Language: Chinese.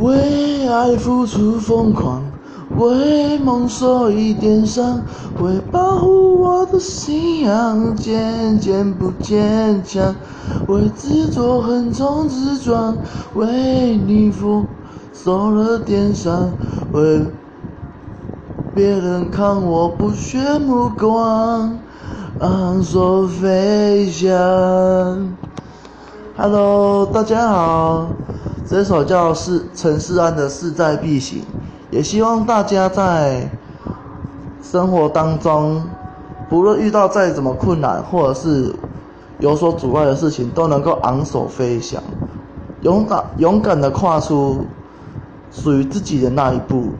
为爱付出疯狂，为梦受一点伤，为保护我的信仰渐渐不坚强，为执着横冲直撞，为你负受了点伤，为别人看我不屑目光，昂首飞翔。Hello，大家好，这首叫是陈世安的势在必行，也希望大家在生活当中，不论遇到再怎么困难，或者是有所阻碍的事情，都能够昂首飞翔，勇敢勇敢的跨出属于自己的那一步。